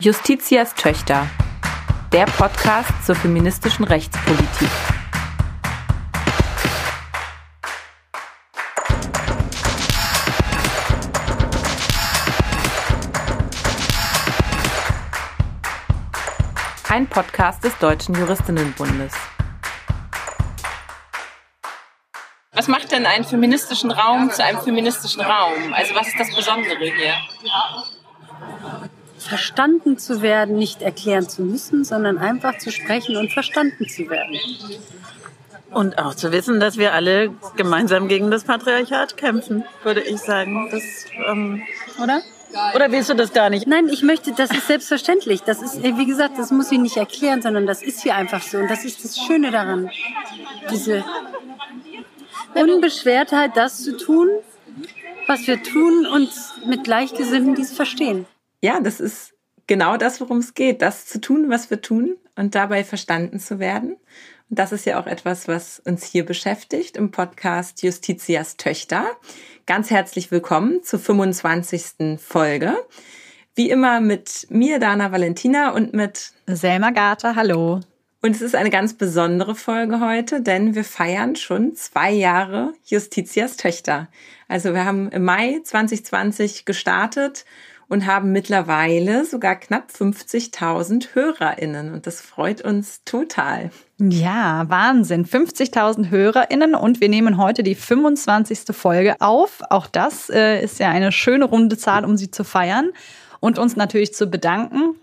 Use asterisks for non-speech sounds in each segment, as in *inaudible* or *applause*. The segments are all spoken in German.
Justitias Töchter. Der Podcast zur feministischen Rechtspolitik. Ein Podcast des Deutschen Juristinnenbundes. Was macht denn einen feministischen Raum zu einem feministischen Raum? Also was ist das Besondere hier? Verstanden zu werden, nicht erklären zu müssen, sondern einfach zu sprechen und verstanden zu werden. Und auch zu wissen, dass wir alle gemeinsam gegen das Patriarchat kämpfen, würde ich sagen. Das, ähm, oder? Oder willst du das gar nicht? Nein, ich möchte, das ist selbstverständlich. Das ist, wie gesagt, das muss ich nicht erklären, sondern das ist hier einfach so. Und das ist das Schöne daran. Diese Unbeschwertheit, das zu tun, was wir tun und mit Gleichgesinnten dies verstehen ja, das ist genau das, worum es geht, das zu tun, was wir tun und dabei verstanden zu werden. Und das ist ja auch etwas, was uns hier beschäftigt im Podcast Justitias Töchter. Ganz herzlich willkommen zur 25. Folge. Wie immer mit mir, Dana Valentina, und mit Selma Gata. Hallo. Und es ist eine ganz besondere Folge heute, denn wir feiern schon zwei Jahre Justitias Töchter. Also wir haben im Mai 2020 gestartet und haben mittlerweile sogar knapp 50.000 HörerInnen und das freut uns total. Ja, Wahnsinn. 50.000 HörerInnen und wir nehmen heute die 25. Folge auf. Auch das äh, ist ja eine schöne runde Zahl, um sie zu feiern und uns natürlich zu bedanken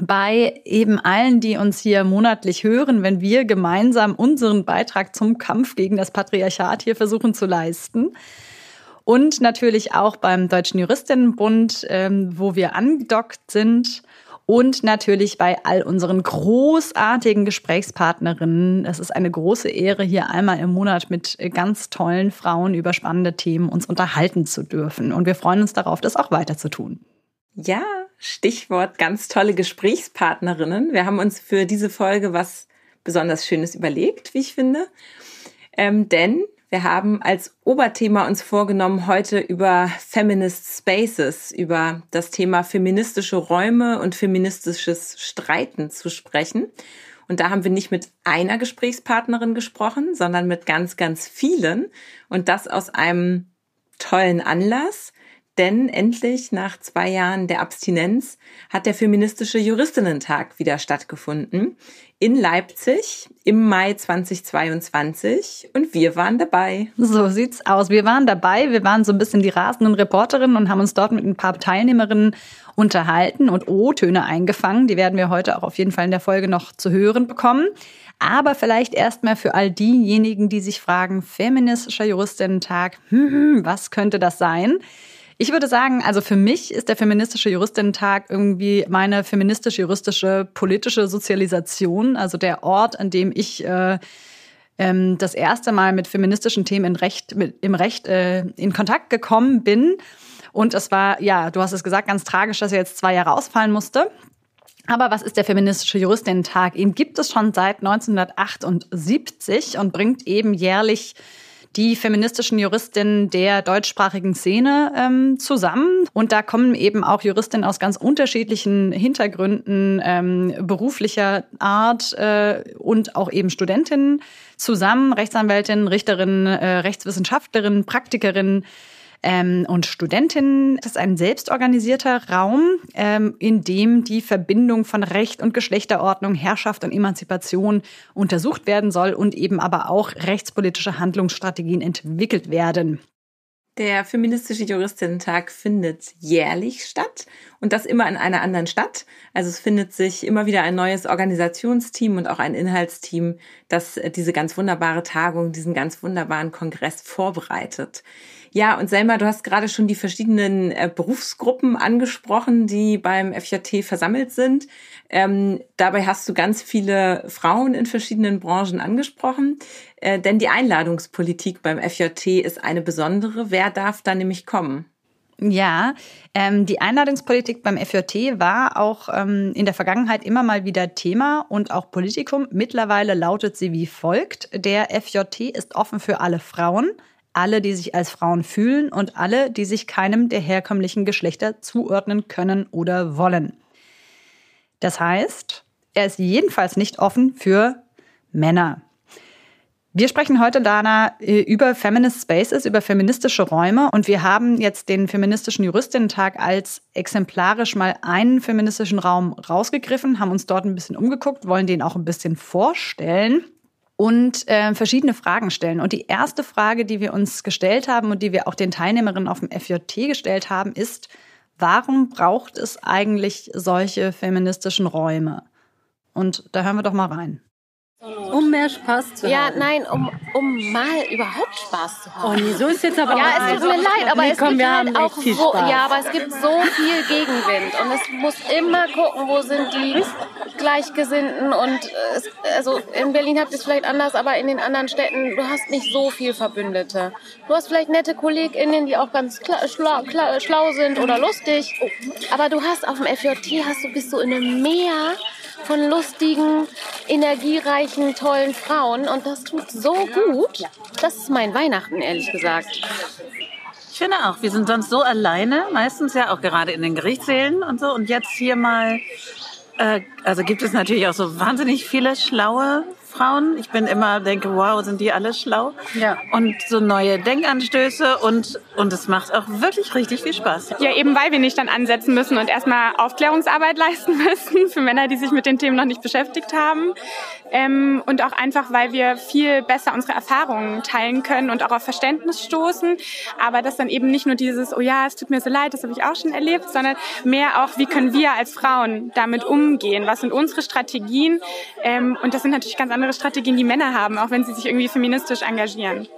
bei eben allen, die uns hier monatlich hören, wenn wir gemeinsam unseren Beitrag zum Kampf gegen das Patriarchat hier versuchen zu leisten. Und natürlich auch beim Deutschen Juristinnenbund, ähm, wo wir angedockt sind. Und natürlich bei all unseren großartigen Gesprächspartnerinnen. Es ist eine große Ehre, hier einmal im Monat mit ganz tollen Frauen über spannende Themen uns unterhalten zu dürfen. Und wir freuen uns darauf, das auch weiter zu tun. Ja, Stichwort ganz tolle Gesprächspartnerinnen. Wir haben uns für diese Folge was besonders Schönes überlegt, wie ich finde. Ähm, denn wir haben als Oberthema uns vorgenommen, heute über Feminist Spaces, über das Thema feministische Räume und feministisches Streiten zu sprechen. Und da haben wir nicht mit einer Gesprächspartnerin gesprochen, sondern mit ganz, ganz vielen. Und das aus einem tollen Anlass. Denn endlich nach zwei Jahren der Abstinenz hat der feministische Juristinnentag wieder stattgefunden in Leipzig im Mai 2022 und wir waren dabei. So sieht's aus. Wir waren dabei. Wir waren so ein bisschen die rasenden Reporterinnen und haben uns dort mit ein paar Teilnehmerinnen unterhalten und O-Töne eingefangen. Die werden wir heute auch auf jeden Fall in der Folge noch zu hören bekommen. Aber vielleicht erstmal für all diejenigen, die sich fragen, feministischer Juristinnentag, hm, hm was könnte das sein? Ich würde sagen, also für mich ist der feministische Juristinnen-Tag irgendwie meine feministisch-juristische politische Sozialisation, also der Ort, an dem ich äh, ähm, das erste Mal mit feministischen Themen in Recht, mit, im Recht äh, in Kontakt gekommen bin. Und es war, ja, du hast es gesagt, ganz tragisch, dass er jetzt zwei Jahre ausfallen musste. Aber was ist der feministische Juristinnen-Tag? Ihn gibt es schon seit 1978 und bringt eben jährlich die feministischen Juristinnen der deutschsprachigen Szene ähm, zusammen. Und da kommen eben auch Juristinnen aus ganz unterschiedlichen Hintergründen ähm, beruflicher Art äh, und auch eben Studentinnen zusammen, Rechtsanwältinnen, Richterinnen, äh, Rechtswissenschaftlerinnen, Praktikerinnen ähm, und Studentinnen. Das ist ein selbstorganisierter Raum, ähm, in dem die Verbindung von Recht und Geschlechterordnung, Herrschaft und Emanzipation untersucht werden soll und eben aber auch rechtspolitische Handlungsstrategien entwickelt werden. Der feministische Juristinnen-Tag findet jährlich statt und das immer in einer anderen Stadt. Also es findet sich immer wieder ein neues Organisationsteam und auch ein Inhaltsteam, das diese ganz wunderbare Tagung, diesen ganz wunderbaren Kongress vorbereitet. Ja, und Selma, du hast gerade schon die verschiedenen äh, Berufsgruppen angesprochen, die beim FJT versammelt sind. Ähm, dabei hast du ganz viele Frauen in verschiedenen Branchen angesprochen, äh, denn die Einladungspolitik beim FJT ist eine besondere. Wer darf da nämlich kommen? Ja, ähm, die Einladungspolitik beim FJT war auch ähm, in der Vergangenheit immer mal wieder Thema und auch Politikum. Mittlerweile lautet sie wie folgt. Der FJT ist offen für alle Frauen, alle, die sich als Frauen fühlen und alle, die sich keinem der herkömmlichen Geschlechter zuordnen können oder wollen. Das heißt, er ist jedenfalls nicht offen für Männer. Wir sprechen heute, Dana, äh, über Feminist Spaces, über feministische Räume. Und wir haben jetzt den Feministischen Juristinnen-Tag als exemplarisch mal einen feministischen Raum rausgegriffen, haben uns dort ein bisschen umgeguckt, wollen den auch ein bisschen vorstellen und äh, verschiedene Fragen stellen. Und die erste Frage, die wir uns gestellt haben und die wir auch den Teilnehmerinnen auf dem FJT gestellt haben, ist, warum braucht es eigentlich solche feministischen Räume? Und da hören wir doch mal rein. Um mehr Spaß zu Ja, haben. nein, um, um mal überhaupt Spaß zu haben. Oh nee, so ist jetzt aber Ja, auch es tut mir leid, aber nee, es komm, gibt wir halt haben auch viel Spaß. ja, aber es gibt so viel Gegenwind und es muss immer gucken, wo sind die Gleichgesinnten und äh, es, also in Berlin habt ihr es vielleicht anders, aber in den anderen Städten, du hast nicht so viel Verbündete. Du hast vielleicht nette KollegInnen, die auch ganz kla schlau, kla schlau sind oder lustig, aber du hast auf dem FJT hast du bist du in einem Meer von lustigen, energiereichen, tollen Frauen und das tut so gut. Das ist mein Weihnachten, ehrlich gesagt. Ich finde auch, wir sind sonst so alleine, meistens ja auch gerade in den Gerichtssälen und so. Und jetzt hier mal, äh, also gibt es natürlich auch so wahnsinnig viele schlaue Frauen. Ich bin immer, denke, wow, sind die alle schlau. Ja. Und so neue Denkanstöße und, und es macht auch wirklich richtig viel Spaß. Ja, eben weil wir nicht dann ansetzen müssen und erstmal Aufklärungsarbeit *laughs* leisten müssen für Männer, die sich mit den Themen noch nicht beschäftigt haben. Ähm, und auch einfach, weil wir viel besser unsere Erfahrungen teilen können und auch auf Verständnis stoßen. Aber das dann eben nicht nur dieses, oh ja, es tut mir so leid, das habe ich auch schon erlebt, sondern mehr auch, wie können wir als Frauen damit umgehen? Was sind unsere Strategien? Ähm, und das sind natürlich ganz andere Strategien, die Männer haben, auch wenn sie sich irgendwie feministisch engagieren.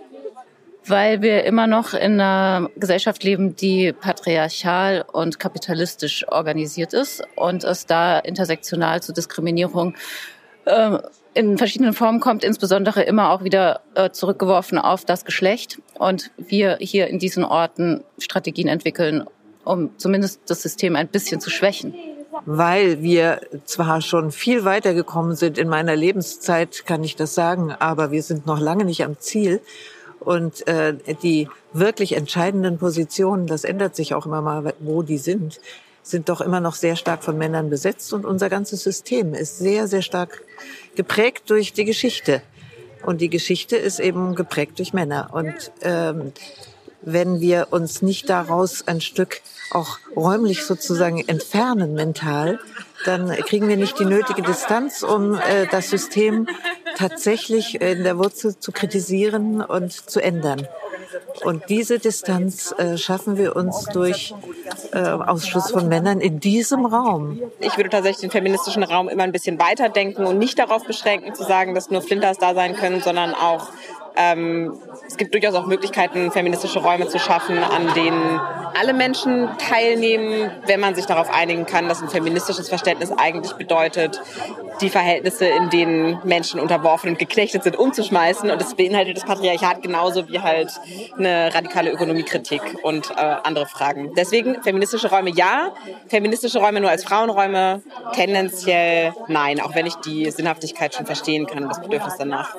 Weil wir immer noch in einer Gesellschaft leben, die patriarchal und kapitalistisch organisiert ist und es da intersektional zu Diskriminierung äh, in verschiedenen Formen kommt, insbesondere immer auch wieder äh, zurückgeworfen auf das Geschlecht. Und wir hier in diesen Orten Strategien entwickeln, um zumindest das System ein bisschen zu schwächen. weil wir zwar schon viel weitergekommen sind in meiner Lebenszeit, kann ich das sagen, aber wir sind noch lange nicht am Ziel. Und äh, die wirklich entscheidenden Positionen, das ändert sich auch immer mal, wo die sind, sind doch immer noch sehr stark von Männern besetzt. Und unser ganzes System ist sehr, sehr stark geprägt durch die Geschichte. Und die Geschichte ist eben geprägt durch Männer. Und ähm, wenn wir uns nicht daraus ein Stück auch räumlich sozusagen entfernen mental, dann kriegen wir nicht die nötige Distanz, um äh, das System tatsächlich in der Wurzel zu kritisieren und zu ändern. Und diese Distanz äh, schaffen wir uns durch äh, Ausschluss von Männern in diesem Raum. Ich würde tatsächlich den feministischen Raum immer ein bisschen weiterdenken und nicht darauf beschränken, zu sagen, dass nur Flinters da sein können, sondern auch ähm, es gibt durchaus auch Möglichkeiten, feministische Räume zu schaffen, an denen alle Menschen teilnehmen, wenn man sich darauf einigen kann, dass ein feministisches Verständnis eigentlich bedeutet, die Verhältnisse, in denen Menschen unterworfen und geknechtet sind, umzuschmeißen. Und das beinhaltet das Patriarchat genauso wie halt eine radikale Ökonomiekritik und äh, andere Fragen. Deswegen feministische Räume ja, feministische Räume nur als Frauenräume tendenziell nein, auch wenn ich die Sinnhaftigkeit schon verstehen kann und das Bedürfnis danach.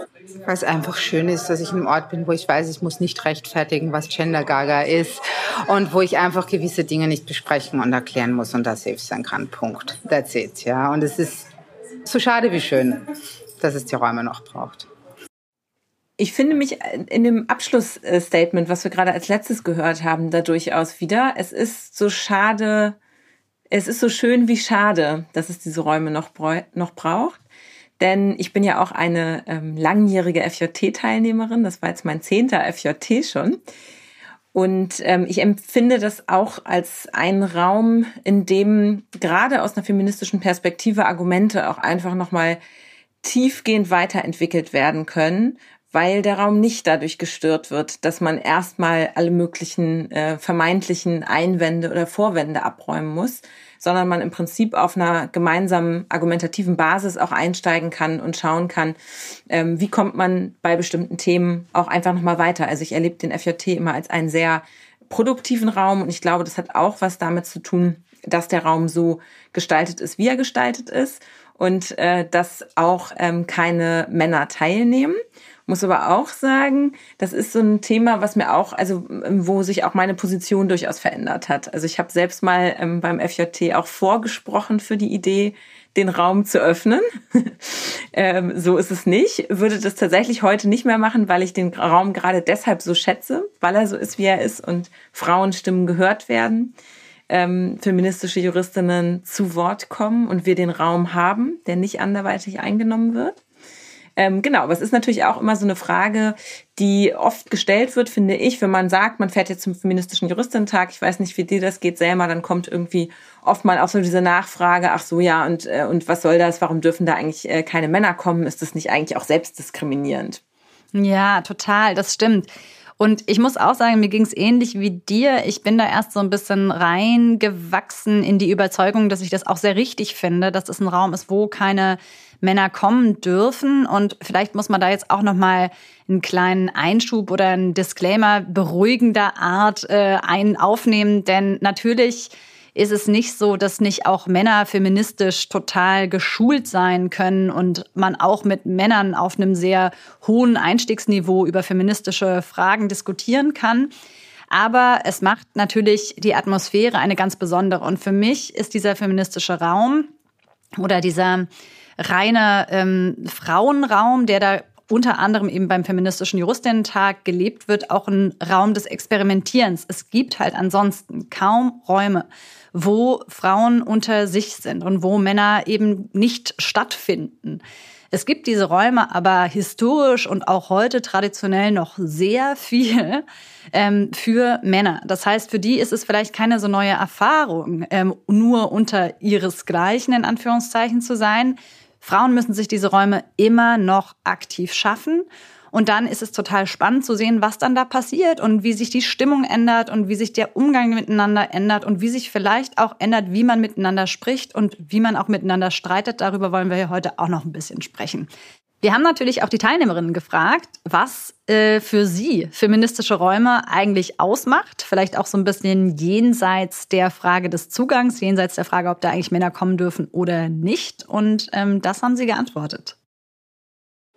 Es einfach schön ist, dass ich einem Ort bin, wo ich weiß, ich muss nicht rechtfertigen, was Gender Gaga ist und wo ich einfach gewisse Dinge nicht besprechen und erklären muss und da safe sein kann. Punkt. That's it, ja. Und es ist so schade wie schön, dass es die Räume noch braucht. Ich finde mich in dem Abschlussstatement, was wir gerade als letztes gehört haben, da durchaus wieder. Es ist so schade, es ist so schön wie schade, dass es diese Räume noch, noch braucht. Denn ich bin ja auch eine ähm, langjährige FJT-Teilnehmerin. Das war jetzt mein zehnter FJT schon. Und ähm, ich empfinde das auch als einen Raum, in dem gerade aus einer feministischen Perspektive Argumente auch einfach nochmal tiefgehend weiterentwickelt werden können, weil der Raum nicht dadurch gestört wird, dass man erstmal alle möglichen äh, vermeintlichen Einwände oder Vorwände abräumen muss, sondern man im Prinzip auf einer gemeinsamen argumentativen Basis auch einsteigen kann und schauen kann, ähm, wie kommt man bei bestimmten Themen auch einfach nochmal weiter. Also ich erlebe den FJT immer als einen sehr produktiven Raum und ich glaube, das hat auch was damit zu tun, dass der Raum so gestaltet ist, wie er gestaltet ist und äh, dass auch ähm, keine Männer teilnehmen. Muss aber auch sagen, das ist so ein Thema, was mir auch, also wo sich auch meine Position durchaus verändert hat. Also ich habe selbst mal ähm, beim FJT auch vorgesprochen für die Idee, den Raum zu öffnen. *laughs* ähm, so ist es nicht. Würde das tatsächlich heute nicht mehr machen, weil ich den Raum gerade deshalb so schätze, weil er so ist, wie er ist und Frauenstimmen gehört werden, ähm, feministische Juristinnen zu Wort kommen und wir den Raum haben, der nicht anderweitig eingenommen wird. Ähm, genau, aber es ist natürlich auch immer so eine Frage, die oft gestellt wird, finde ich, wenn man sagt, man fährt jetzt zum feministischen Juristentag, ich weiß nicht, wie dir das geht, Selma, dann kommt irgendwie oft mal auch so diese Nachfrage, ach so, ja, und, äh, und was soll das, warum dürfen da eigentlich äh, keine Männer kommen? Ist das nicht eigentlich auch selbstdiskriminierend? Ja, total, das stimmt. Und ich muss auch sagen, mir ging es ähnlich wie dir. Ich bin da erst so ein bisschen reingewachsen in die Überzeugung, dass ich das auch sehr richtig finde, dass es ein Raum ist, wo keine Männer kommen dürfen. Und vielleicht muss man da jetzt auch noch mal einen kleinen Einschub oder einen Disclaimer beruhigender Art äh, ein aufnehmen, denn natürlich ist es nicht so, dass nicht auch Männer feministisch total geschult sein können und man auch mit Männern auf einem sehr hohen Einstiegsniveau über feministische Fragen diskutieren kann. Aber es macht natürlich die Atmosphäre eine ganz besondere. Und für mich ist dieser feministische Raum oder dieser reiner ähm, Frauenraum, der da unter anderem eben beim feministischen Juristinnen-Tag gelebt wird, auch ein Raum des Experimentierens. Es gibt halt ansonsten kaum Räume, wo Frauen unter sich sind und wo Männer eben nicht stattfinden. Es gibt diese Räume aber historisch und auch heute traditionell noch sehr viel ähm, für Männer. Das heißt, für die ist es vielleicht keine so neue Erfahrung, ähm, nur unter ihresgleichen in Anführungszeichen zu sein. Frauen müssen sich diese Räume immer noch aktiv schaffen. Und dann ist es total spannend zu sehen, was dann da passiert und wie sich die Stimmung ändert und wie sich der Umgang miteinander ändert und wie sich vielleicht auch ändert, wie man miteinander spricht und wie man auch miteinander streitet. Darüber wollen wir heute auch noch ein bisschen sprechen. Wir haben natürlich auch die Teilnehmerinnen gefragt, was äh, für sie feministische Räume eigentlich ausmacht. Vielleicht auch so ein bisschen jenseits der Frage des Zugangs, jenseits der Frage, ob da eigentlich Männer kommen dürfen oder nicht. Und ähm, das haben sie geantwortet.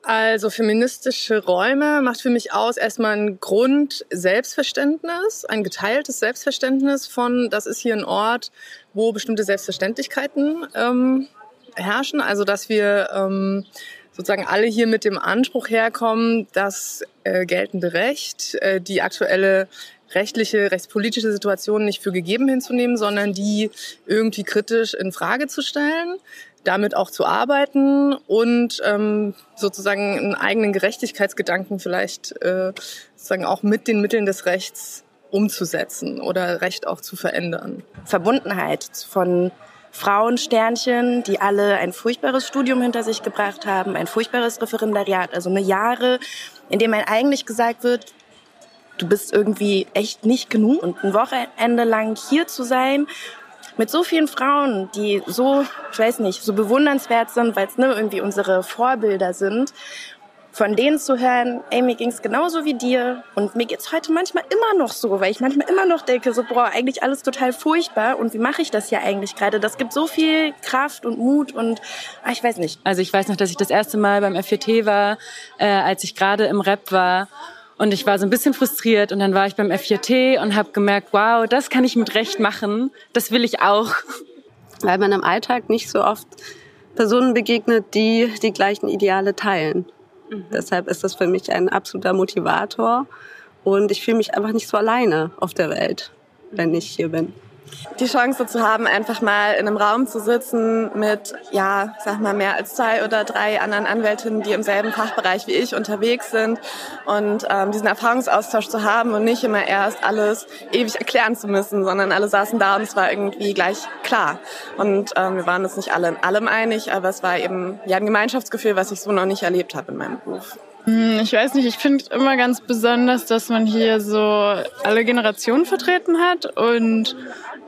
Also feministische Räume macht für mich aus erstmal ein Grund-Selbstverständnis, ein geteiltes Selbstverständnis von, das ist hier ein Ort, wo bestimmte Selbstverständlichkeiten ähm, herrschen. Also dass wir ähm, sozusagen alle hier mit dem Anspruch herkommen, das äh, geltende Recht, äh, die aktuelle rechtliche, rechtspolitische Situation nicht für gegeben hinzunehmen, sondern die irgendwie kritisch in Frage zu stellen, damit auch zu arbeiten und ähm, sozusagen einen eigenen Gerechtigkeitsgedanken vielleicht äh, sozusagen auch mit den Mitteln des Rechts umzusetzen oder Recht auch zu verändern. Verbundenheit von Frauensternchen, die alle ein furchtbares Studium hinter sich gebracht haben, ein furchtbares Referendariat, also eine Jahre, in dem einem eigentlich gesagt wird, du bist irgendwie echt nicht genug. Und ein Wochenende lang hier zu sein mit so vielen Frauen, die so, ich weiß nicht, so bewundernswert sind, weil es ne, irgendwie unsere Vorbilder sind von denen zu hören, ey, mir ging's genauso wie dir und mir geht's heute manchmal immer noch so, weil ich manchmal immer noch denke, so, boah, eigentlich alles total furchtbar und wie mache ich das ja eigentlich gerade? Das gibt so viel Kraft und Mut und ach, ich weiß nicht. Also ich weiß noch, dass ich das erste Mal beim FJT war, äh, als ich gerade im Rap war und ich war so ein bisschen frustriert und dann war ich beim F4T und habe gemerkt, wow, das kann ich mit Recht machen, das will ich auch. Weil man im Alltag nicht so oft Personen begegnet, die die gleichen Ideale teilen. Mhm. Deshalb ist das für mich ein absoluter Motivator und ich fühle mich einfach nicht so alleine auf der Welt, wenn ich hier bin die Chance zu haben, einfach mal in einem Raum zu sitzen mit, ja, sag mal, mehr als zwei oder drei anderen Anwältinnen, die im selben Fachbereich wie ich unterwegs sind und ähm, diesen Erfahrungsaustausch zu haben und nicht immer erst alles ewig erklären zu müssen, sondern alle saßen da und es war irgendwie gleich klar. Und ähm, wir waren uns nicht alle in allem einig, aber es war eben ja ein Gemeinschaftsgefühl, was ich so noch nicht erlebt habe in meinem Beruf. Hm, ich weiß nicht, ich finde immer ganz besonders, dass man hier so alle Generationen vertreten hat und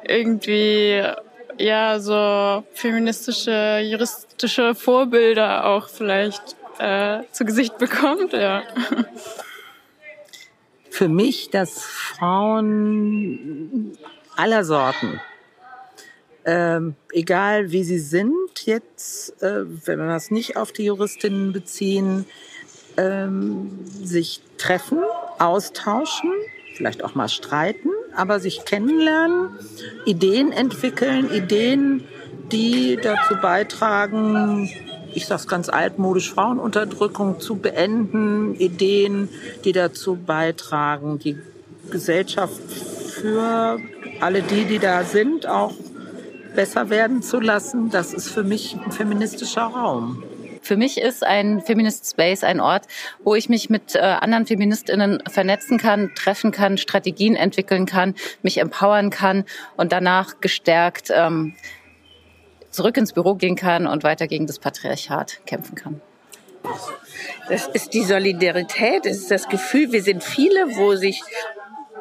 irgendwie ja so feministische, juristische Vorbilder auch vielleicht äh, zu Gesicht bekommt, ja. Für mich, dass Frauen aller Sorten, ähm, egal wie sie sind, jetzt, äh, wenn wir es nicht auf die Juristinnen beziehen, ähm, sich treffen, austauschen, vielleicht auch mal streiten, aber sich kennenlernen, Ideen entwickeln, Ideen die dazu beitragen, ich sage es ganz altmodisch, Frauenunterdrückung zu beenden, Ideen, die dazu beitragen, die Gesellschaft für alle die, die da sind, auch besser werden zu lassen. Das ist für mich ein feministischer Raum. Für mich ist ein Feminist Space ein Ort, wo ich mich mit äh, anderen Feministinnen vernetzen kann, treffen kann, Strategien entwickeln kann, mich empowern kann und danach gestärkt ähm, zurück ins Büro gehen kann und weiter gegen das Patriarchat kämpfen kann. Das ist die Solidarität, es ist das Gefühl, wir sind viele, wo sich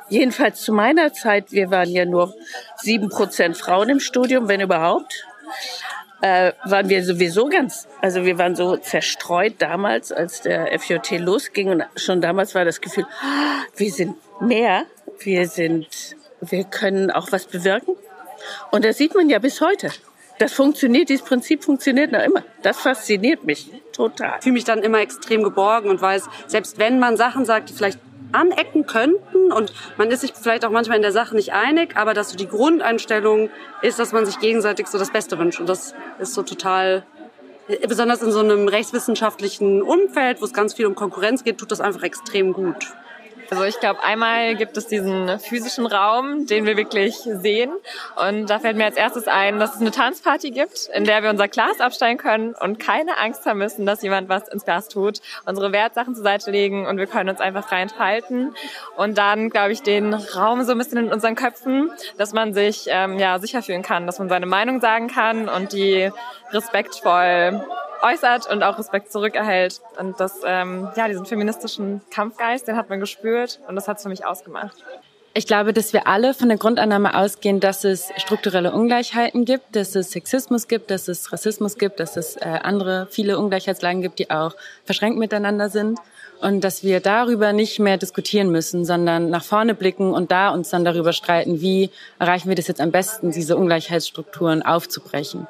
jedenfalls zu meiner Zeit, wir waren ja nur sieben Prozent Frauen im Studium, wenn überhaupt äh, waren wir sowieso ganz, also wir waren so zerstreut damals, als der FJT losging und schon damals war das Gefühl, ah, wir sind mehr, wir sind, wir können auch was bewirken. Und das sieht man ja bis heute. Das funktioniert, dieses Prinzip funktioniert noch immer. Das fasziniert mich total. Ich fühle mich dann immer extrem geborgen und weiß, selbst wenn man Sachen sagt, die vielleicht anecken könnten und man ist sich vielleicht auch manchmal in der Sache nicht einig, aber dass so die Grundeinstellung ist, dass man sich gegenseitig so das Beste wünscht und das ist so total besonders in so einem rechtswissenschaftlichen Umfeld, wo es ganz viel um Konkurrenz geht, tut das einfach extrem gut. Also ich glaube, einmal gibt es diesen physischen Raum, den wir wirklich sehen. Und da fällt mir als erstes ein, dass es eine Tanzparty gibt, in der wir unser Glas abstellen können und keine Angst haben müssen, dass jemand was ins Glas tut, unsere Wertsachen zur Seite legen und wir können uns einfach frei entfalten. Und dann, glaube ich, den Raum so ein bisschen in unseren Köpfen, dass man sich ähm, ja sicher fühlen kann, dass man seine Meinung sagen kann und die respektvoll äußert und auch Respekt zurückerhält. Und das, ähm, ja, diesen feministischen Kampfgeist, den hat man gespürt und das hat es für mich ausgemacht. Ich glaube, dass wir alle von der Grundannahme ausgehen, dass es strukturelle Ungleichheiten gibt, dass es Sexismus gibt, dass es Rassismus gibt, dass es äh, andere viele Ungleichheitslagen gibt, die auch verschränkt miteinander sind und dass wir darüber nicht mehr diskutieren müssen, sondern nach vorne blicken und da uns dann darüber streiten, wie erreichen wir das jetzt am besten, diese Ungleichheitsstrukturen aufzubrechen.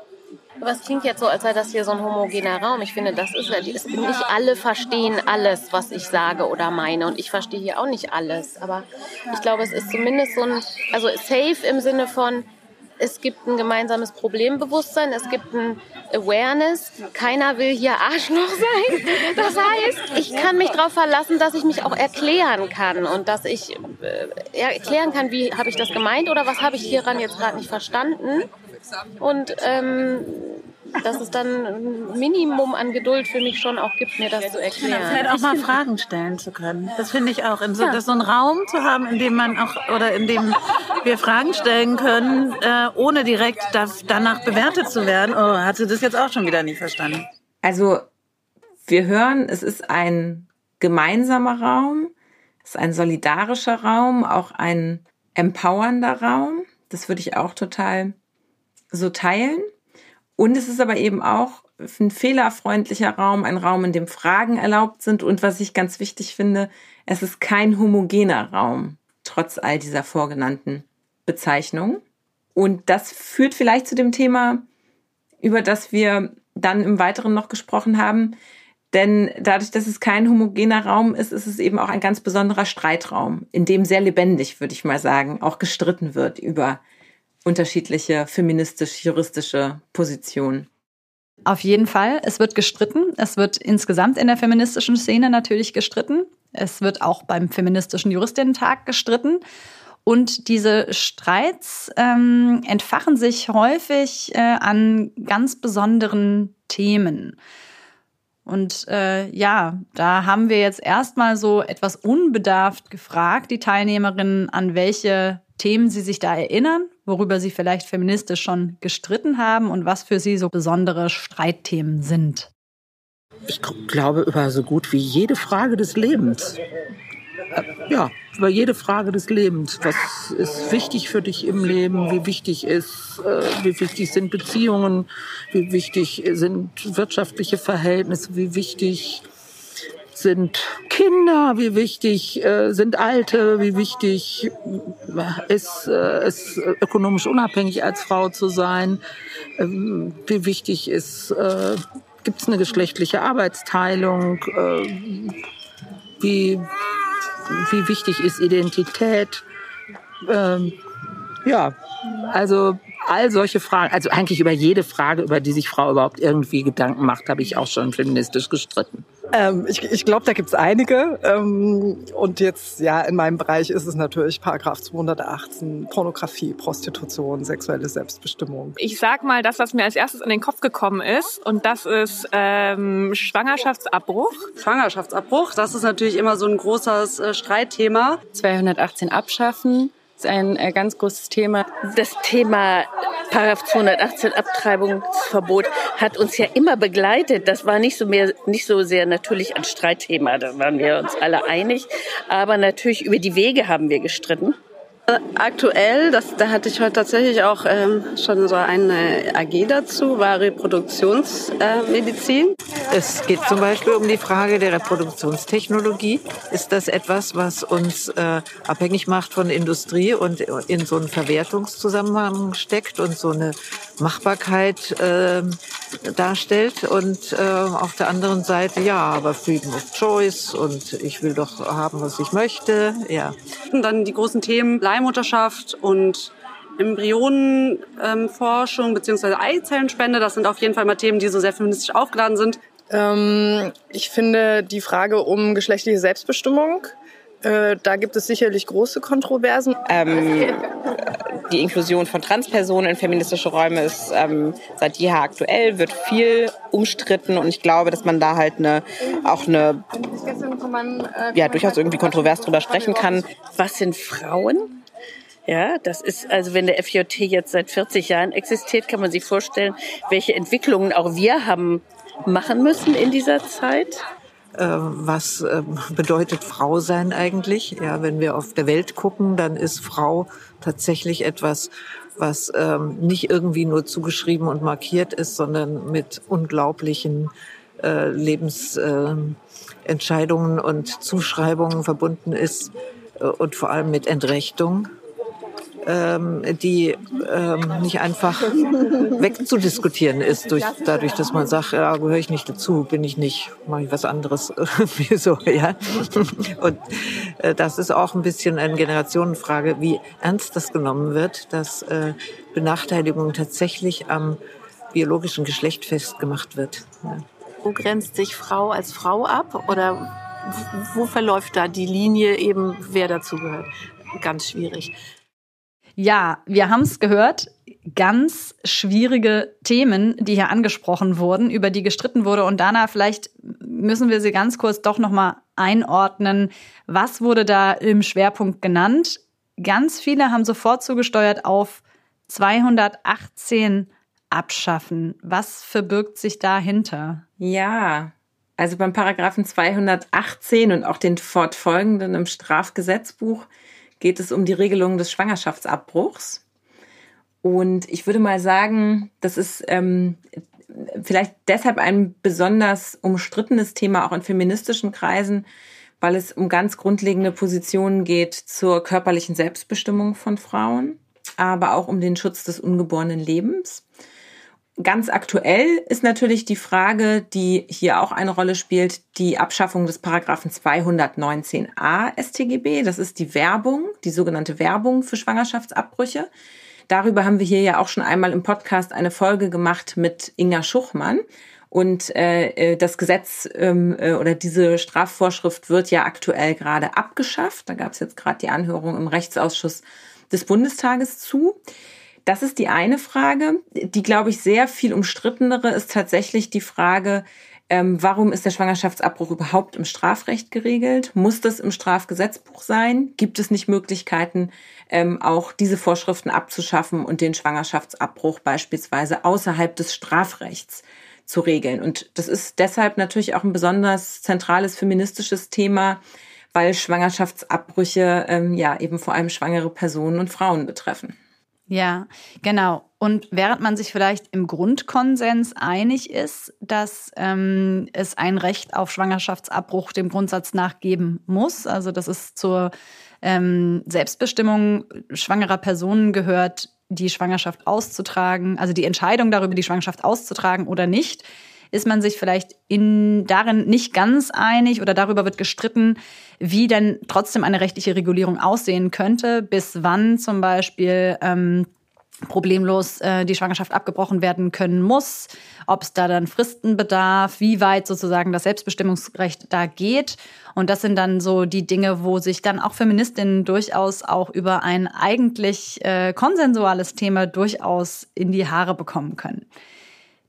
Aber es klingt jetzt so, als sei das hier so ein homogener Raum. Ich finde, das ist es. Nicht alle verstehen alles, was ich sage oder meine. Und ich verstehe hier auch nicht alles. Aber ich glaube, es ist zumindest so ein, also safe im Sinne von, es gibt ein gemeinsames Problembewusstsein, es gibt ein Awareness. Keiner will hier Arschloch *laughs* sein. Das heißt, ich kann mich darauf verlassen, dass ich mich auch erklären kann und dass ich äh, erklären kann, wie habe ich das gemeint oder was habe ich hieran jetzt gerade nicht verstanden. Und ähm, dass es dann ein Minimum an Geduld für mich schon auch gibt, mir das zu erklären. Vielleicht auch mal Fragen stellen zu können. Das finde ich auch. In so, ja. so einen Raum zu haben, in dem man auch oder in dem wir Fragen stellen können, äh, ohne direkt da, danach bewertet zu werden. Oh, hat sie das jetzt auch schon wieder nicht verstanden? Also wir hören, es ist ein gemeinsamer Raum, es ist ein solidarischer Raum, auch ein empowernder Raum. Das würde ich auch total so teilen. Und es ist aber eben auch ein fehlerfreundlicher Raum, ein Raum, in dem Fragen erlaubt sind. Und was ich ganz wichtig finde, es ist kein homogener Raum, trotz all dieser vorgenannten Bezeichnungen. Und das führt vielleicht zu dem Thema, über das wir dann im Weiteren noch gesprochen haben. Denn dadurch, dass es kein homogener Raum ist, ist es eben auch ein ganz besonderer Streitraum, in dem sehr lebendig, würde ich mal sagen, auch gestritten wird über unterschiedliche feministisch-juristische Positionen. Auf jeden Fall. Es wird gestritten. Es wird insgesamt in der feministischen Szene natürlich gestritten. Es wird auch beim feministischen Juristinnen-Tag gestritten. Und diese Streits ähm, entfachen sich häufig äh, an ganz besonderen Themen. Und äh, ja, da haben wir jetzt erstmal so etwas unbedarft gefragt, die Teilnehmerinnen, an welche Themen sie sich da erinnern, worüber sie vielleicht feministisch schon gestritten haben und was für sie so besondere Streitthemen sind. Ich glaube über so gut wie jede Frage des Lebens. Äh, ja, über jede Frage des Lebens. Was ist wichtig für dich im Leben? Wie wichtig ist, äh, wie wichtig sind Beziehungen? Wie wichtig sind wirtschaftliche Verhältnisse? Wie wichtig sind Kinder, wie wichtig äh, sind Alte, wie wichtig ist äh, es ökonomisch unabhängig als Frau zu sein, ähm, wie wichtig ist, äh, gibt es eine geschlechtliche Arbeitsteilung, äh, wie, wie wichtig ist Identität. Ähm, ja, also all solche Fragen, also eigentlich über jede Frage, über die sich Frau überhaupt irgendwie Gedanken macht, habe ich auch schon feministisch gestritten. Ähm, ich ich glaube, da gibt's einige. Ähm, und jetzt, ja, in meinem Bereich ist es natürlich Paragraph 218, Pornografie, Prostitution, sexuelle Selbstbestimmung. Ich sag mal das, was mir als erstes in den Kopf gekommen ist, und das ist ähm, Schwangerschaftsabbruch. Schwangerschaftsabbruch, das ist natürlich immer so ein großes äh, Streitthema. 218 abschaffen ist ein äh, ganz großes Thema. Das Thema Paragraph 218 Abtreibungsverbot hat uns ja immer begleitet. Das war nicht so mehr, nicht so sehr natürlich ein Streitthema. Da waren wir uns alle einig. Aber natürlich über die Wege haben wir gestritten. Aktuell, das, da hatte ich heute tatsächlich auch ähm, schon so eine AG dazu, war Reproduktionsmedizin. Äh, es geht zum Beispiel um die Frage der Reproduktionstechnologie. Ist das etwas, was uns äh, abhängig macht von Industrie und in so einen Verwertungszusammenhang steckt und so eine Machbarkeit äh, darstellt? Und äh, auf der anderen Seite, ja, aber Freedom of Choice und ich will doch haben, was ich möchte. Ja. Und dann die großen Themen Leihmutterschaft und Embryonenforschung ähm, bzw. Eizellenspende. Das sind auf jeden Fall mal Themen, die so sehr feministisch aufgeladen sind. Ähm, ich finde die Frage um geschlechtliche Selbstbestimmung äh, da gibt es sicherlich große Kontroversen. Ähm, die Inklusion von Transpersonen in feministische Räume ist ähm, seit jeher aktuell, wird viel umstritten und ich glaube, dass man da halt eine, auch eine, ja, durchaus irgendwie kontrovers drüber sprechen kann. Was sind Frauen? Ja, das ist, also wenn der FJT jetzt seit 40 Jahren existiert, kann man sich vorstellen, welche Entwicklungen auch wir haben machen müssen in dieser Zeit. Äh, was ähm, bedeutet Frau sein eigentlich? Ja, wenn wir auf der Welt gucken, dann ist Frau tatsächlich etwas, was ähm, nicht irgendwie nur zugeschrieben und markiert ist, sondern mit unglaublichen äh, Lebensentscheidungen äh, und Zuschreibungen verbunden ist äh, und vor allem mit Entrechtung ähm, die ähm, nicht einfach wegzudiskutieren ist, durch, dadurch, dass man sagt, ja, gehöre ich nicht dazu, bin ich nicht, mache ich was anderes, *laughs* so, ja. Und äh, das ist auch ein bisschen eine Generationenfrage, wie ernst das genommen wird, dass äh, Benachteiligung tatsächlich am biologischen Geschlecht festgemacht wird. Ja. Wo grenzt sich Frau als Frau ab oder wo verläuft da die Linie eben, wer dazugehört? Ganz schwierig. Ja, wir haben es gehört. Ganz schwierige Themen, die hier angesprochen wurden, über die gestritten wurde. Und Dana, vielleicht müssen wir sie ganz kurz doch nochmal einordnen. Was wurde da im Schwerpunkt genannt? Ganz viele haben sofort zugesteuert auf 218 abschaffen. Was verbirgt sich dahinter? Ja, also beim Paragraphen 218 und auch den fortfolgenden im Strafgesetzbuch geht es um die Regelung des Schwangerschaftsabbruchs. Und ich würde mal sagen, das ist ähm, vielleicht deshalb ein besonders umstrittenes Thema auch in feministischen Kreisen, weil es um ganz grundlegende Positionen geht zur körperlichen Selbstbestimmung von Frauen, aber auch um den Schutz des ungeborenen Lebens. Ganz aktuell ist natürlich die Frage, die hier auch eine Rolle spielt, die Abschaffung des Paragraphen 219a StGB. Das ist die Werbung, die sogenannte Werbung für Schwangerschaftsabbrüche. Darüber haben wir hier ja auch schon einmal im Podcast eine Folge gemacht mit Inga Schuchmann. Und äh, äh das Gesetz ähm, äh, oder diese Strafvorschrift wird ja aktuell gerade abgeschafft. Da gab es jetzt gerade die Anhörung im Rechtsausschuss des Bundestages zu. Das ist die eine Frage. Die, glaube ich, sehr viel umstrittenere ist tatsächlich die Frage, ähm, warum ist der Schwangerschaftsabbruch überhaupt im Strafrecht geregelt? Muss das im Strafgesetzbuch sein? Gibt es nicht Möglichkeiten, ähm, auch diese Vorschriften abzuschaffen und den Schwangerschaftsabbruch beispielsweise außerhalb des Strafrechts zu regeln? Und das ist deshalb natürlich auch ein besonders zentrales feministisches Thema, weil Schwangerschaftsabbrüche ähm, ja eben vor allem schwangere Personen und Frauen betreffen. Ja, genau. Und während man sich vielleicht im Grundkonsens einig ist, dass ähm, es ein Recht auf Schwangerschaftsabbruch dem Grundsatz nachgeben muss, also dass es zur ähm, Selbstbestimmung schwangerer Personen gehört, die Schwangerschaft auszutragen, also die Entscheidung darüber, die Schwangerschaft auszutragen oder nicht, ist man sich vielleicht in, darin nicht ganz einig oder darüber wird gestritten, wie denn trotzdem eine rechtliche Regulierung aussehen könnte, bis wann zum Beispiel ähm, problemlos äh, die Schwangerschaft abgebrochen werden können muss, ob es da dann Fristen bedarf, wie weit sozusagen das Selbstbestimmungsrecht da geht. Und das sind dann so die Dinge, wo sich dann auch Feministinnen durchaus auch über ein eigentlich äh, konsensuales Thema durchaus in die Haare bekommen können.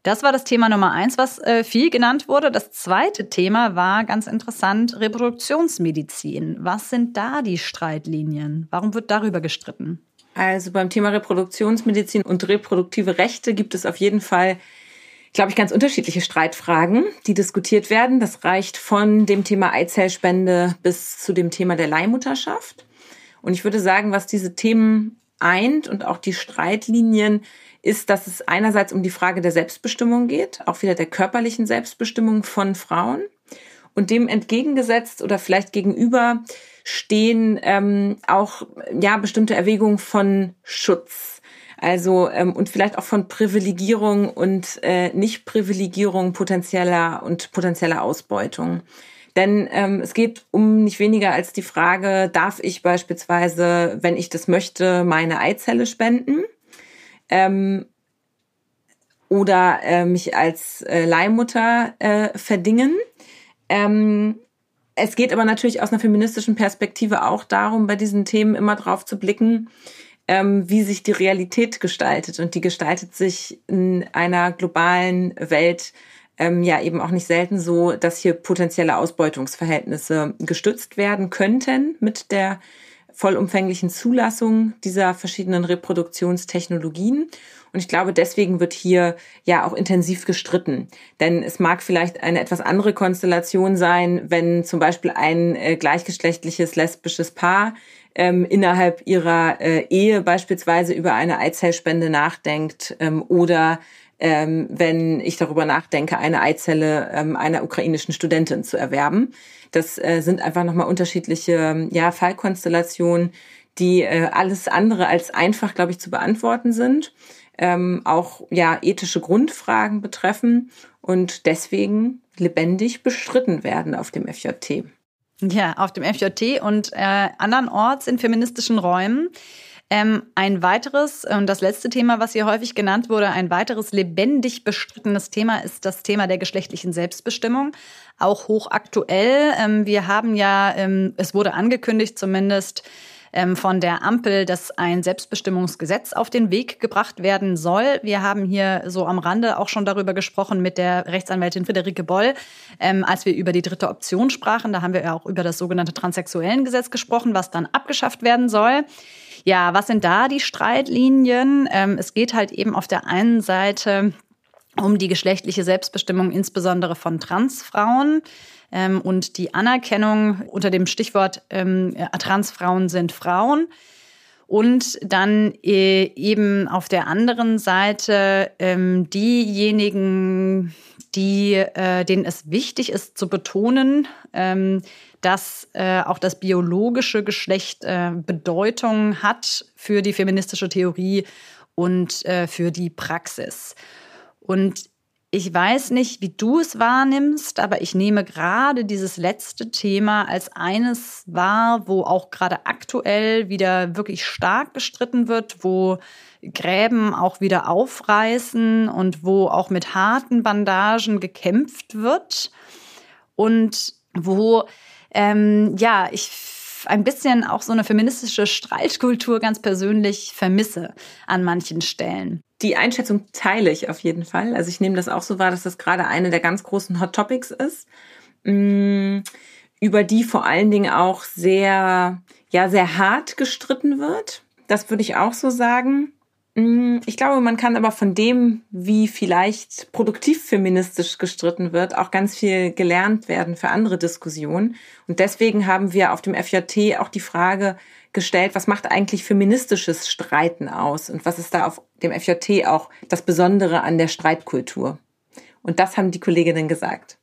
Das war das Thema Nummer eins, was äh, viel genannt wurde. Das zweite Thema war ganz interessant Reproduktionsmedizin. Was sind da die Streitlinien? Warum wird darüber gestritten? Also beim Thema Reproduktionsmedizin und reproduktive Rechte gibt es auf jeden Fall, glaube ich, ganz unterschiedliche Streitfragen, die diskutiert werden. Das reicht von dem Thema Eizellspende bis zu dem Thema der Leihmutterschaft. Und ich würde sagen, was diese Themen eint und auch die Streitlinien ist, dass es einerseits um die Frage der Selbstbestimmung geht, auch wieder der körperlichen Selbstbestimmung von Frauen. Und dem entgegengesetzt oder vielleicht gegenüber stehen ähm, auch ja bestimmte Erwägungen von Schutz. Also ähm, und vielleicht auch von Privilegierung und äh, Nicht-Privilegierung potenzieller und potenzieller Ausbeutung. Denn ähm, es geht um nicht weniger als die Frage, darf ich beispielsweise, wenn ich das möchte, meine Eizelle spenden? Ähm, oder äh, mich als äh, Leihmutter äh, verdingen. Ähm, es geht aber natürlich aus einer feministischen Perspektive auch darum, bei diesen Themen immer drauf zu blicken, ähm, wie sich die Realität gestaltet. Und die gestaltet sich in einer globalen Welt ähm, ja eben auch nicht selten so, dass hier potenzielle Ausbeutungsverhältnisse gestützt werden könnten mit der vollumfänglichen Zulassung dieser verschiedenen Reproduktionstechnologien. Und ich glaube, deswegen wird hier ja auch intensiv gestritten. Denn es mag vielleicht eine etwas andere Konstellation sein, wenn zum Beispiel ein äh, gleichgeschlechtliches lesbisches Paar ähm, innerhalb ihrer äh, Ehe beispielsweise über eine Eizellspende nachdenkt ähm, oder ähm, wenn ich darüber nachdenke, eine Eizelle ähm, einer ukrainischen Studentin zu erwerben. Das äh, sind einfach nochmal unterschiedliche ja, Fallkonstellationen, die äh, alles andere als einfach, glaube ich, zu beantworten sind. Ähm, auch ja ethische Grundfragen betreffen und deswegen lebendig bestritten werden auf dem FJT. Ja, auf dem FJT und äh, andernorts in feministischen Räumen. Ähm, ein weiteres, und das letzte Thema, was hier häufig genannt wurde, ein weiteres lebendig bestrittenes Thema ist das Thema der geschlechtlichen Selbstbestimmung. Auch hochaktuell. Ähm, wir haben ja, ähm, es wurde angekündigt zumindest, ähm, von der Ampel, dass ein Selbstbestimmungsgesetz auf den Weg gebracht werden soll. Wir haben hier so am Rande auch schon darüber gesprochen mit der Rechtsanwältin Friederike Boll, ähm, als wir über die dritte Option sprachen. Da haben wir ja auch über das sogenannte Transsexuellengesetz gesprochen, was dann abgeschafft werden soll. Ja, was sind da die Streitlinien? Ähm, es geht halt eben auf der einen Seite um die geschlechtliche Selbstbestimmung, insbesondere von Transfrauen. Ähm, und die Anerkennung unter dem Stichwort ähm, Transfrauen sind Frauen. Und dann äh, eben auf der anderen Seite ähm, diejenigen, die, äh, denen es wichtig ist zu betonen, ähm, dass äh, auch das biologische Geschlecht äh, Bedeutung hat für die feministische Theorie und äh, für die Praxis. Und ich weiß nicht, wie du es wahrnimmst, aber ich nehme gerade dieses letzte Thema als eines wahr, wo auch gerade aktuell wieder wirklich stark gestritten wird, wo Gräben auch wieder aufreißen und wo auch mit harten Bandagen gekämpft wird und wo ähm, ja, ich ein bisschen auch so eine feministische Streitkultur ganz persönlich vermisse an manchen Stellen. Die Einschätzung teile ich auf jeden Fall. Also ich nehme das auch so wahr, dass das gerade eine der ganz großen Hot Topics ist, mm, über die vor allen Dingen auch sehr, ja, sehr hart gestritten wird. Das würde ich auch so sagen. Mm, ich glaube, man kann aber von dem, wie vielleicht produktiv feministisch gestritten wird, auch ganz viel gelernt werden für andere Diskussionen. Und deswegen haben wir auf dem FJT auch die Frage gestellt, was macht eigentlich feministisches Streiten aus? Und was ist da auf dem FJT auch das Besondere an der Streitkultur? Und das haben die Kolleginnen gesagt.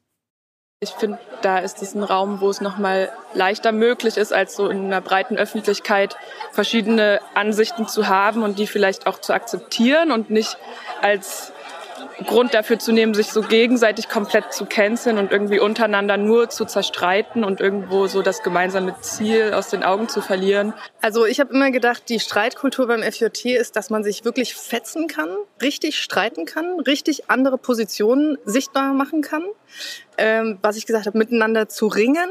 Ich finde, da ist es ein Raum, wo es nochmal leichter möglich ist, als so in einer breiten Öffentlichkeit verschiedene Ansichten zu haben und die vielleicht auch zu akzeptieren und nicht als Grund dafür zu nehmen, sich so gegenseitig komplett zu canceln und irgendwie untereinander nur zu zerstreiten und irgendwo so das gemeinsame Ziel aus den Augen zu verlieren. Also ich habe immer gedacht, die Streitkultur beim FJT ist, dass man sich wirklich fetzen kann, richtig streiten kann, richtig andere Positionen sichtbar machen kann. Ähm, was ich gesagt habe, miteinander zu ringen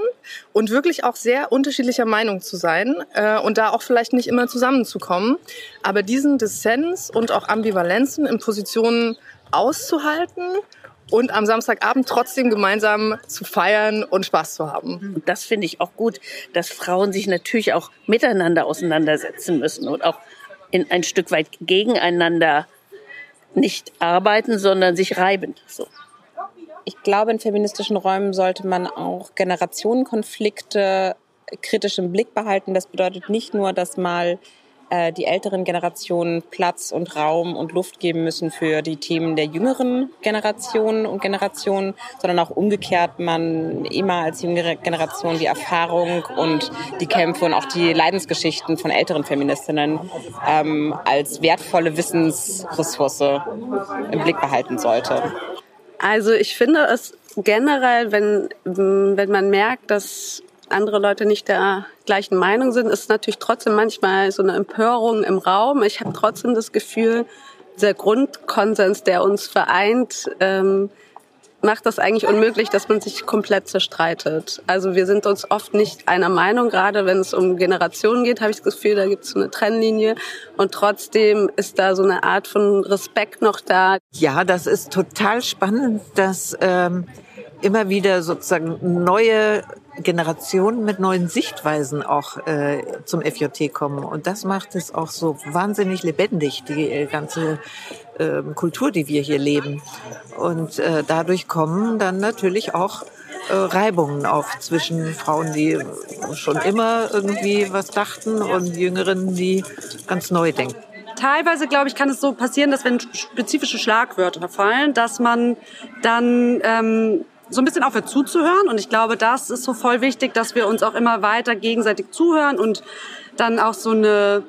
und wirklich auch sehr unterschiedlicher Meinung zu sein äh, und da auch vielleicht nicht immer zusammenzukommen. Aber diesen Dissens und auch Ambivalenzen in Positionen auszuhalten und am Samstagabend trotzdem gemeinsam zu feiern und Spaß zu haben. Das finde ich auch gut, dass Frauen sich natürlich auch miteinander auseinandersetzen müssen und auch in ein Stück weit gegeneinander nicht arbeiten, sondern sich reiben. So. Ich glaube, in feministischen Räumen sollte man auch Generationenkonflikte kritisch im Blick behalten. Das bedeutet nicht nur, dass mal äh, die älteren Generationen Platz und Raum und Luft geben müssen für die Themen der jüngeren Generationen und Generationen, sondern auch umgekehrt man immer als jüngere Generation die Erfahrung und die Kämpfe und auch die Leidensgeschichten von älteren Feministinnen ähm, als wertvolle Wissensressource im Blick behalten sollte. Also ich finde es generell, wenn, wenn man merkt, dass andere Leute nicht der gleichen Meinung sind, ist natürlich trotzdem manchmal so eine Empörung im Raum. Ich habe trotzdem das Gefühl, dieser Grundkonsens, der uns vereint, ähm, macht das eigentlich unmöglich, dass man sich komplett zerstreitet. Also wir sind uns oft nicht einer Meinung, gerade wenn es um Generationen geht, habe ich das Gefühl, da gibt es so eine Trennlinie und trotzdem ist da so eine Art von Respekt noch da. Ja, das ist total spannend, dass ähm, immer wieder sozusagen neue Generationen mit neuen Sichtweisen auch äh, zum FJT kommen. Und das macht es auch so wahnsinnig lebendig, die äh, ganze äh, Kultur, die wir hier leben. Und äh, dadurch kommen dann natürlich auch äh, Reibungen auf zwischen Frauen, die schon immer irgendwie was dachten und Jüngeren, die ganz neu denken teilweise, glaube ich, kann es so passieren, dass wenn spezifische Schlagwörter fallen, dass man dann ähm, so ein bisschen aufhört zuzuhören. Und ich glaube, das ist so voll wichtig, dass wir uns auch immer weiter gegenseitig zuhören und dann auch so eine,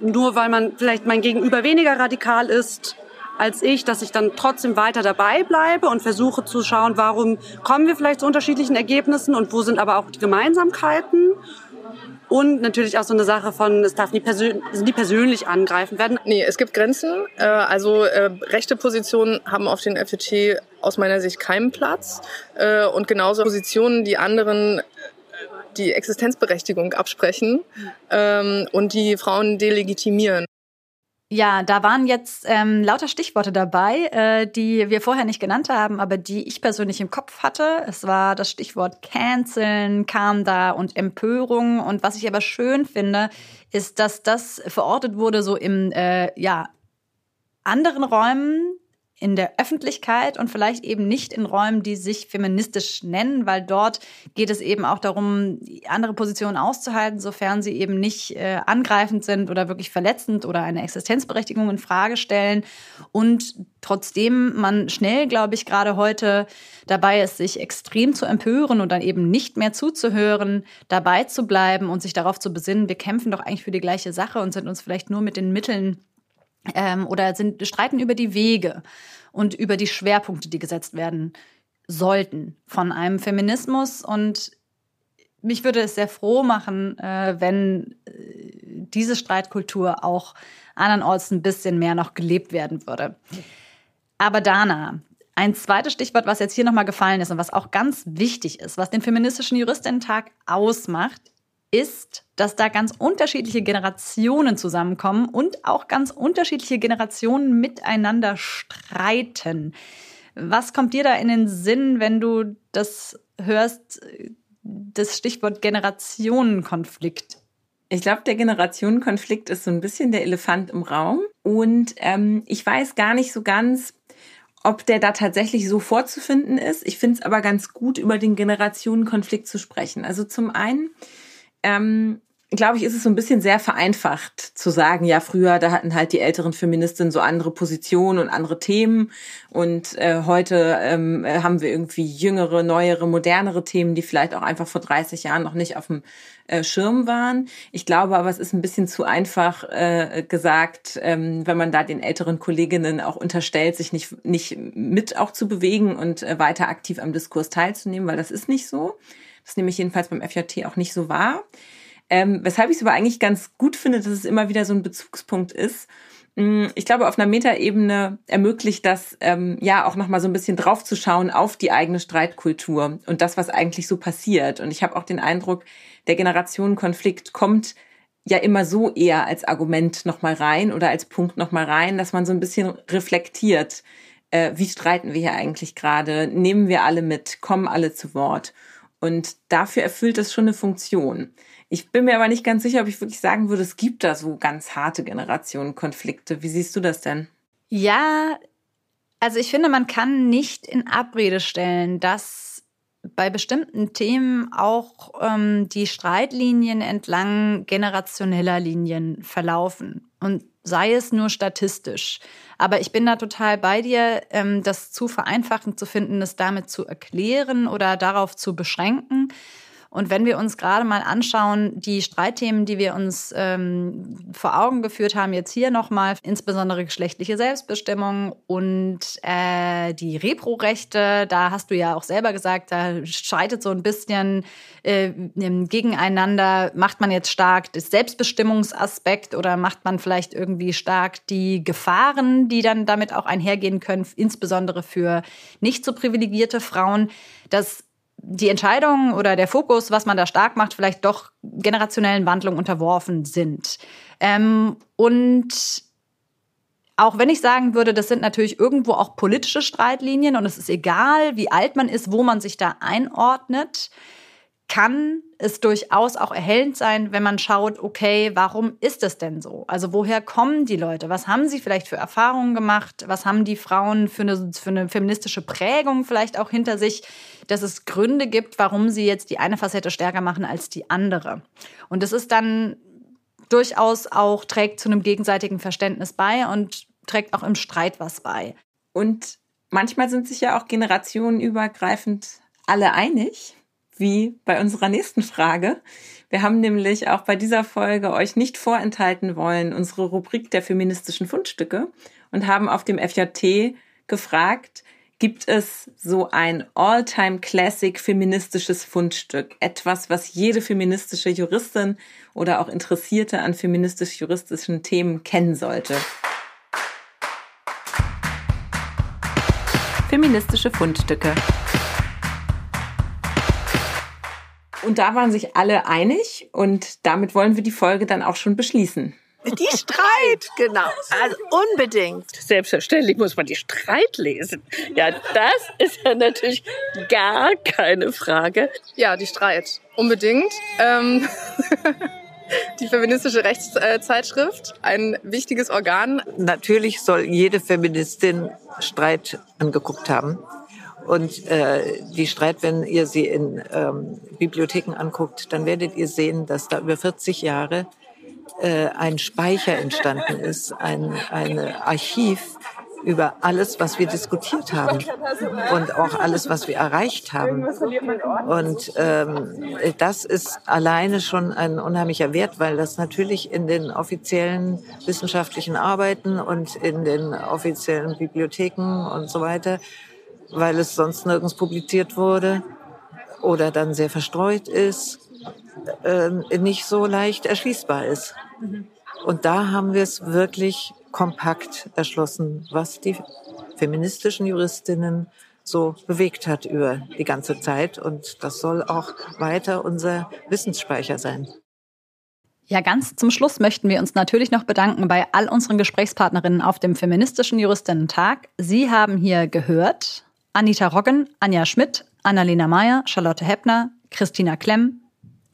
nur weil man vielleicht mein Gegenüber weniger radikal ist als ich, dass ich dann trotzdem weiter dabei bleibe und versuche zu schauen, warum kommen wir vielleicht zu unterschiedlichen Ergebnissen und wo sind aber auch die Gemeinsamkeiten und natürlich auch so eine Sache von, es darf nie, persön nie persönlich angreifen werden. Nee, es gibt Grenzen. Äh, also äh, rechte Positionen haben auf den FDT aus meiner Sicht keinen Platz. Äh, und genauso Positionen, die anderen die Existenzberechtigung absprechen ähm, und die Frauen delegitimieren. Ja, da waren jetzt ähm, lauter Stichworte dabei, äh, die wir vorher nicht genannt haben, aber die ich persönlich im Kopf hatte. Es war das Stichwort Canceln, kam da und Empörung. Und was ich aber schön finde, ist, dass das verortet wurde so im äh, ja anderen Räumen in der Öffentlichkeit und vielleicht eben nicht in Räumen, die sich feministisch nennen, weil dort geht es eben auch darum, andere Positionen auszuhalten, sofern sie eben nicht äh, angreifend sind oder wirklich verletzend oder eine Existenzberechtigung in Frage stellen. Und trotzdem man schnell, glaube ich, gerade heute dabei ist, sich extrem zu empören und dann eben nicht mehr zuzuhören, dabei zu bleiben und sich darauf zu besinnen, wir kämpfen doch eigentlich für die gleiche Sache und sind uns vielleicht nur mit den Mitteln ähm, oder sind, streiten über die Wege und über die Schwerpunkte, die gesetzt werden sollten von einem Feminismus. Und mich würde es sehr froh machen, äh, wenn äh, diese Streitkultur auch andernorts ein bisschen mehr noch gelebt werden würde. Aber Dana, ein zweites Stichwort, was jetzt hier nochmal gefallen ist und was auch ganz wichtig ist, was den feministischen Juristinnen-Tag ausmacht, ist, dass da ganz unterschiedliche Generationen zusammenkommen und auch ganz unterschiedliche Generationen miteinander streiten. Was kommt dir da in den Sinn, wenn du das hörst, das Stichwort Generationenkonflikt? Ich glaube, der Generationenkonflikt ist so ein bisschen der Elefant im Raum. Und ähm, ich weiß gar nicht so ganz, ob der da tatsächlich so vorzufinden ist. Ich finde es aber ganz gut, über den Generationenkonflikt zu sprechen. Also zum einen ähm, glaube ich, ist es so ein bisschen sehr vereinfacht zu sagen, ja, früher, da hatten halt die älteren Feministinnen so andere Positionen und andere Themen und äh, heute ähm, haben wir irgendwie jüngere, neuere, modernere Themen, die vielleicht auch einfach vor 30 Jahren noch nicht auf dem äh, Schirm waren. Ich glaube aber, es ist ein bisschen zu einfach äh, gesagt, ähm, wenn man da den älteren Kolleginnen auch unterstellt, sich nicht, nicht mit auch zu bewegen und äh, weiter aktiv am Diskurs teilzunehmen, weil das ist nicht so. Das nehme ich jedenfalls beim FJT auch nicht so wahr. Ähm, weshalb ich es aber eigentlich ganz gut finde, dass es immer wieder so ein Bezugspunkt ist. Mm, ich glaube, auf einer Metaebene ermöglicht das ähm, ja auch nochmal so ein bisschen draufzuschauen auf die eigene Streitkultur und das, was eigentlich so passiert. Und ich habe auch den Eindruck, der Generationenkonflikt kommt ja immer so eher als Argument nochmal rein oder als Punkt nochmal rein, dass man so ein bisschen reflektiert, äh, wie streiten wir hier eigentlich gerade, nehmen wir alle mit, kommen alle zu Wort. Und dafür erfüllt es schon eine Funktion. Ich bin mir aber nicht ganz sicher, ob ich wirklich sagen würde, es gibt da so ganz harte Generationenkonflikte. Wie siehst du das denn? Ja, also ich finde, man kann nicht in Abrede stellen, dass bei bestimmten Themen auch ähm, die Streitlinien entlang generationeller Linien verlaufen. Und sei es nur statistisch. Aber ich bin da total bei dir, ähm, das zu vereinfachen zu finden, das damit zu erklären oder darauf zu beschränken. Und wenn wir uns gerade mal anschauen, die Streitthemen, die wir uns ähm, vor Augen geführt haben, jetzt hier nochmal, insbesondere geschlechtliche Selbstbestimmung und äh, die Repro-Rechte, da hast du ja auch selber gesagt, da schreitet so ein bisschen äh, gegeneinander. Macht man jetzt stark das Selbstbestimmungsaspekt oder macht man vielleicht irgendwie stark die Gefahren, die dann damit auch einhergehen können, insbesondere für nicht so privilegierte Frauen? Das die Entscheidung oder der Fokus, was man da stark macht, vielleicht doch generationellen Wandlungen unterworfen sind. Ähm, und auch wenn ich sagen würde, das sind natürlich irgendwo auch politische Streitlinien und es ist egal, wie alt man ist, wo man sich da einordnet, kann es durchaus auch erhellend sein, wenn man schaut, okay, warum ist es denn so? Also woher kommen die Leute? Was haben sie vielleicht für Erfahrungen gemacht? Was haben die Frauen für eine, für eine feministische Prägung vielleicht auch hinter sich, dass es Gründe gibt, warum sie jetzt die eine Facette stärker machen als die andere? Und das ist dann durchaus auch, trägt zu einem gegenseitigen Verständnis bei und trägt auch im Streit was bei. Und manchmal sind sich ja auch generationenübergreifend alle einig wie bei unserer nächsten Frage. Wir haben nämlich auch bei dieser Folge euch nicht vorenthalten wollen, unsere Rubrik der feministischen Fundstücke und haben auf dem FJT gefragt, gibt es so ein all-time classic feministisches Fundstück? Etwas, was jede feministische Juristin oder auch Interessierte an feministisch-juristischen Themen kennen sollte. Feministische Fundstücke. Und da waren sich alle einig und damit wollen wir die Folge dann auch schon beschließen. Die Streit, genau. Also unbedingt. Selbstverständlich muss man die Streit lesen. Ja, das ist ja natürlich gar keine Frage. Ja, die Streit. Unbedingt. Ähm *laughs* die feministische Rechtszeitschrift, ein wichtiges Organ. Natürlich soll jede Feministin Streit angeguckt haben. Und äh, die Streit, wenn ihr sie in ähm, Bibliotheken anguckt, dann werdet ihr sehen, dass da über 40 Jahre äh, ein Speicher entstanden ist, ein, ein Archiv über alles, was wir diskutiert haben und auch alles, was wir erreicht haben. Und ähm, das ist alleine schon ein unheimlicher Wert, weil das natürlich in den offiziellen wissenschaftlichen Arbeiten und in den offiziellen Bibliotheken und so weiter weil es sonst nirgends publiziert wurde oder dann sehr verstreut ist, äh, nicht so leicht erschließbar ist. Und da haben wir es wirklich kompakt erschlossen, was die feministischen Juristinnen so bewegt hat über die ganze Zeit. Und das soll auch weiter unser Wissensspeicher sein. Ja, ganz zum Schluss möchten wir uns natürlich noch bedanken bei all unseren Gesprächspartnerinnen auf dem Feministischen Juristinnen-Tag. Sie haben hier gehört Anita Roggen, Anja Schmidt, Annalena Meyer, Charlotte Heppner, Christina Klemm,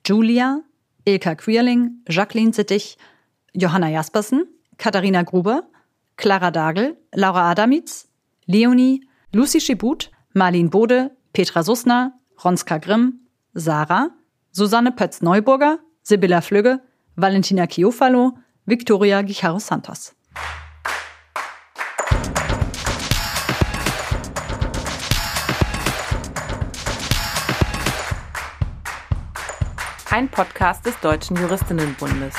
Julia, Ilka Quierling, Jacqueline Sittich, Johanna Jaspersen, Katharina Gruber, Clara Dagel, Laura Adamitz, Leonie, Lucy Schibut, Marlin Bode, Petra Sussner, Ronska Grimm, Sarah, Susanne Pötz-Neuburger, Sibylla Flügge, Valentina Chiofalo, Victoria Guijarro Santos. Ein Podcast des Deutschen Juristinnenbundes.